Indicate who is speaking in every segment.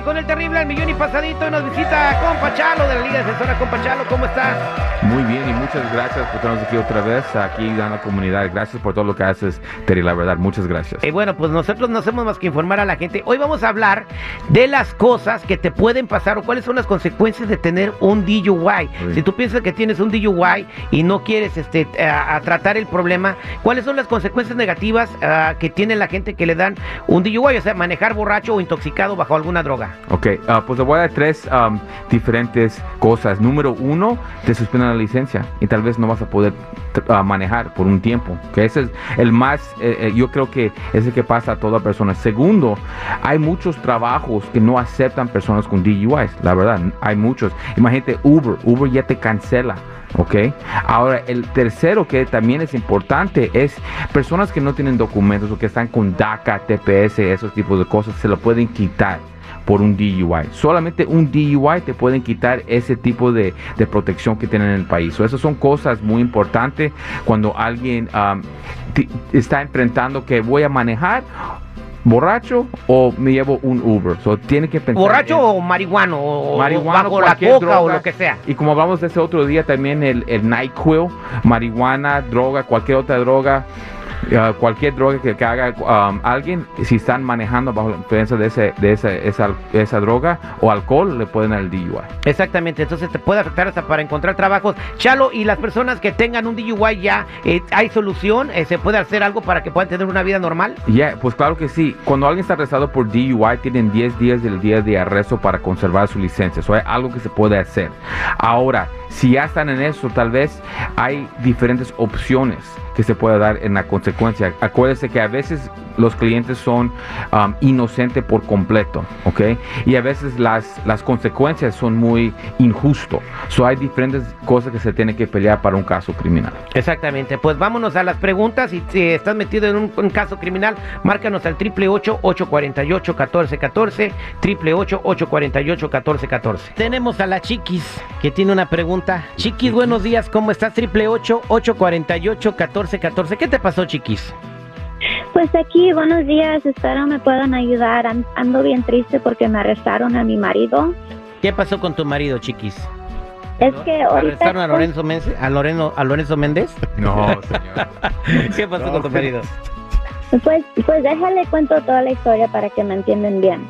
Speaker 1: De con el terrible al millón y pasadito y nos visita Compa Chalo de la Liga Defensora. Compa Chalo, ¿cómo estás?
Speaker 2: Muy bien y muchas gracias por tenernos aquí otra vez, aquí en la comunidad. Gracias por todo lo que haces, Terry, la verdad, muchas gracias.
Speaker 1: Y eh, bueno, pues nosotros no hacemos más que informar a la gente. Hoy vamos a hablar de las cosas que te pueden pasar o cuáles son las consecuencias de tener un DUI. Si tú piensas que tienes un DUI y no quieres este, a, tratar el problema, ¿cuáles son las consecuencias negativas ah, que tiene la gente que le dan un DUI? O sea, manejar borracho o intoxicado bajo alguna droga.
Speaker 2: Ok, uh, pues le voy a dar tres um, diferentes cosas. Número uno, te suspenden la licencia y tal vez no vas a poder uh, manejar por un tiempo. Que ese es el más, eh, eh, yo creo que es el que pasa a toda persona. Segundo, hay muchos trabajos que no aceptan personas con DUIs, la verdad, hay muchos. Imagínate Uber, Uber ya te cancela. ¿ok? Ahora, el tercero que también es importante es personas que no tienen documentos o que están con DACA, TPS, esos tipos de cosas, se lo pueden quitar por un DUI. Solamente un DUI te pueden quitar ese tipo de, protección que tienen en el país. So, esas son cosas muy importantes cuando alguien um, está enfrentando que voy a manejar borracho o me llevo un Uber. So, tiene que pensar.
Speaker 1: ¿Borracho o marihuano? O
Speaker 2: marihuano,
Speaker 1: o la coca o lo que sea.
Speaker 2: Y como hablamos de ese otro día, también el, el NyQuil, marihuana, droga, cualquier otra droga cualquier droga que, haga um, alguien, si están manejando bajo la influencia de, ese, de esa, esa, droga o alcohol, le pueden dar el DUI.
Speaker 1: Exactamente, entonces te puede afectar hasta para encontrar trabajos. Chalo, y las personas que tengan un DUI ya, eh, ¿hay solución? Eh, ¿Se puede hacer algo para que puedan tener una vida normal?
Speaker 2: Ya, pues claro que sí. Cuando alguien está arrestado por DUI, tienen 10 días del día de arresto para conservar su licencia. Eso es algo que se puede hacer. Ahora, si ya están en eso, tal vez hay diferentes opciones que se puede dar en la consecuencia. Acuérdese que a veces los clientes son um, inocentes por completo, ¿ok? Y a veces las, las consecuencias son muy injustos. So hay diferentes cosas que se tienen que pelear para un caso criminal.
Speaker 1: Exactamente. Pues vámonos a las preguntas. Y si estás metido en un, caso criminal, márcanos al 888-848-1414, 888-848-1414. Tenemos a la Chiquis que tiene una pregunta. Chiquis, buenos días, ¿cómo estás? 888-848-1414. ¿Qué te pasó, Chiquis?
Speaker 3: Pues aquí, buenos días, espero me puedan ayudar. Ando bien triste porque me arrestaron a mi marido.
Speaker 1: ¿Qué pasó con tu marido, chiquis?
Speaker 3: Es que ahorita...
Speaker 1: ¿Arrestaron a Lorenzo, Méndez? ¿A, Loreno, ¿A Lorenzo Méndez?
Speaker 2: No, señor.
Speaker 1: ¿Qué pasó con tu marido?
Speaker 3: Pues, pues déjale cuento toda la historia para que me entiendan bien.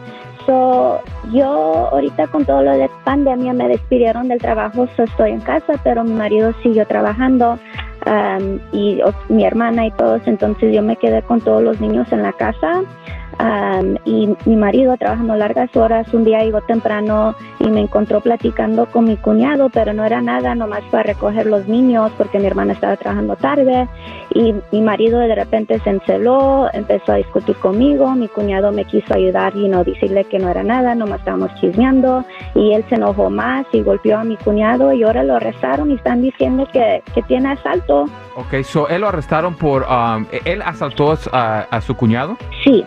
Speaker 3: So, yo ahorita con todo lo de pandemia me despidieron del trabajo, so estoy en casa, pero mi marido siguió trabajando y mi hermana y todos, entonces yo me quedé con todos los niños en la casa y mi marido trabajando largas horas, un día llegó temprano y me encontró platicando con mi cuñado, pero no era nada, nomás para recoger los niños porque mi hermana estaba trabajando tarde y mi marido de repente se enceló, empezó a discutir conmigo, mi cuñado me quiso ayudar y no decirle que no era nada, nomás estábamos chismeando y él se enojó más y golpeó a mi cuñado y ahora lo arrestaron y están diciendo que, que tiene asalto.
Speaker 2: Ok, so él lo arrestaron por, um, ¿él asaltó a, a su cuñado?
Speaker 3: Sí.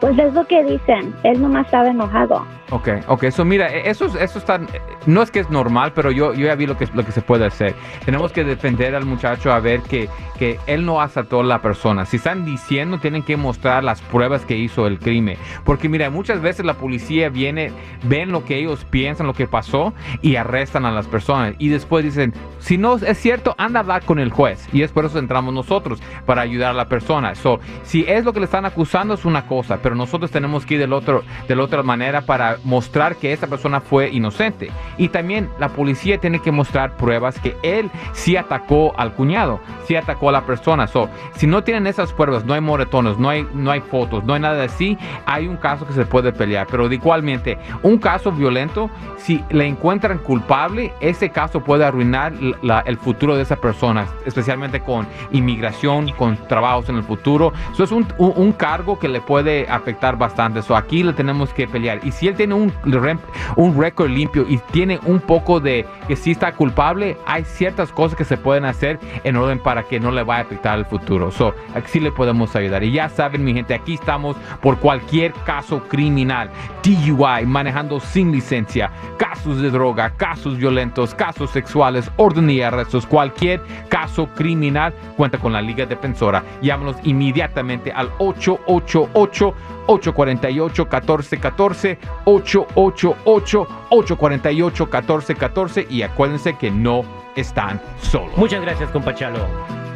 Speaker 3: Pues es lo que dicen, él nomás estaba enojado.
Speaker 2: Ok, ok, eso mira, e, eso, eso está, no es que es normal, pero yo, yo ya vi lo que, lo que se puede hacer. Tenemos que defender al muchacho a ver que, que él no asaltó a la persona. Si están diciendo, tienen que mostrar las pruebas que hizo el crimen. Porque mira, muchas veces la policía viene, ven lo que ellos piensan, lo que pasó y arrestan a las personas. Y después dicen, si no es cierto, anda a hablar con el juez. Y es por eso entramos nosotros, para ayudar a la persona. So, si es lo que le están acusando, es una pero nosotros tenemos que ir del otro, de la otra manera para mostrar que esa persona fue inocente. Y también la policía tiene que mostrar pruebas que él sí atacó al cuñado, sí atacó a la persona. So, si no tienen esas pruebas, no hay moretones, no hay, no hay fotos, no hay nada así, hay un caso que se puede pelear. Pero igualmente, un caso violento, si le encuentran culpable, ese caso puede arruinar el futuro de esa persona, especialmente con inmigración, con trabajos en el futuro. Eso es un, un, cargo que le puede afectar bastante. So, aquí le tenemos que pelear. Y si él tiene un, un récord limpio y tiene un poco de que si está culpable, hay ciertas cosas que se pueden hacer en orden para que no le vaya a afectar el futuro. So, aquí le podemos ayudar. Y ya saben, mi gente, aquí estamos por cualquier caso criminal, DUI, manejando sin licencia, casos de droga, casos violentos, casos sexuales, orden y arrestos, cualquier caso criminal, cuenta con la Liga Defensora. Llámanos inmediatamente al 888 848-1414, 888-848-1414 y acuérdense que no están solos.
Speaker 1: Muchas gracias, compa Chalo.